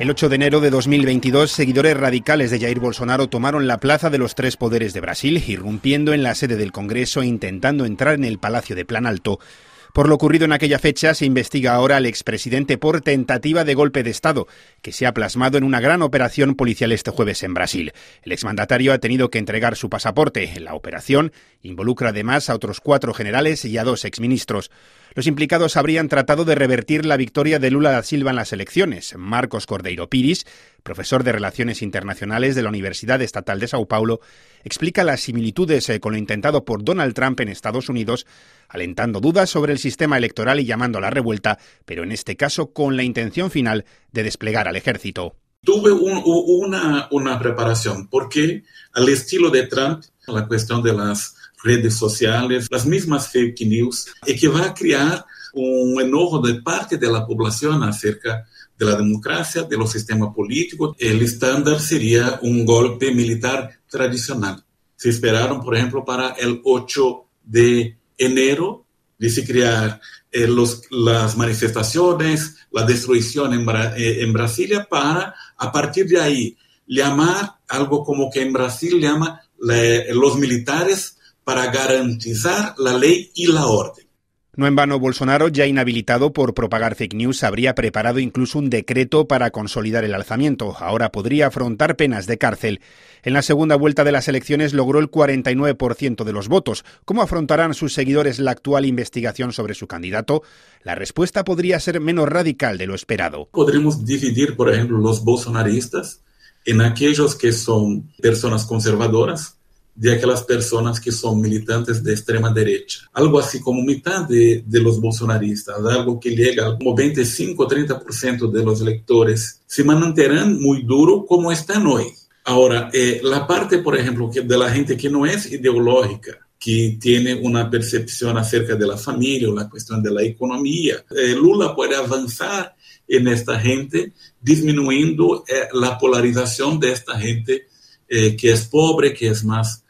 El 8 de enero de 2022, seguidores radicales de Jair Bolsonaro tomaron la plaza de los tres poderes de Brasil, irrumpiendo en la sede del Congreso e intentando entrar en el Palacio de Planalto. Por lo ocurrido en aquella fecha, se investiga ahora al expresidente por tentativa de golpe de Estado, que se ha plasmado en una gran operación policial este jueves en Brasil. El exmandatario ha tenido que entregar su pasaporte. La operación involucra además a otros cuatro generales y a dos exministros. Los implicados habrían tratado de revertir la victoria de Lula da Silva en las elecciones. Marcos Cordeiro Piris, profesor de Relaciones Internacionales de la Universidad Estatal de Sao Paulo, explica las similitudes eh, con lo intentado por Donald Trump en Estados Unidos, alentando dudas sobre el sistema electoral y llamando a la revuelta, pero en este caso con la intención final de desplegar al ejército. Tuve una, una preparación porque al estilo de Trump, la cuestión de las redes sociales, las mismas fake news, y que va a crear un enojo de parte de la población acerca de la democracia, de los sistemas políticos. El estándar sería un golpe militar tradicional. Se esperaron, por ejemplo, para el 8 de enero, dice crear eh, los, las manifestaciones, la destrucción en, eh, en Brasilia para, a partir de ahí, llamar algo como que en Brasil llama los militares para garantizar la ley y la orden. No en vano, Bolsonaro, ya inhabilitado por propagar fake news, habría preparado incluso un decreto para consolidar el alzamiento. Ahora podría afrontar penas de cárcel. En la segunda vuelta de las elecciones logró el 49% de los votos. ¿Cómo afrontarán sus seguidores la actual investigación sobre su candidato? La respuesta podría ser menos radical de lo esperado. Podremos dividir, por ejemplo, los bolsonaristas en aquellos que son personas conservadoras, de aquelas personas que son militantes de extrema derecha. Algo así como mitad de, de los bolsonaristas, algo que llega como 25-30% de los electores, se mantendrán muy duro como están hoy. Ahora, eh, la parte, por ejemplo, que de la gente que no es ideológica, que tiene una percepción acerca de la familia o la cuestión de la economía, eh, Lula puede avanzar en esta gente, disminuyendo eh, la polarización de esta gente eh, que es pobre, que es más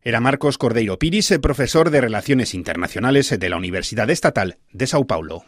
Era Marcos Cordeiro Piris, profesor de Relaciones Internacionales de la Universidad Estatal de Sao Paulo.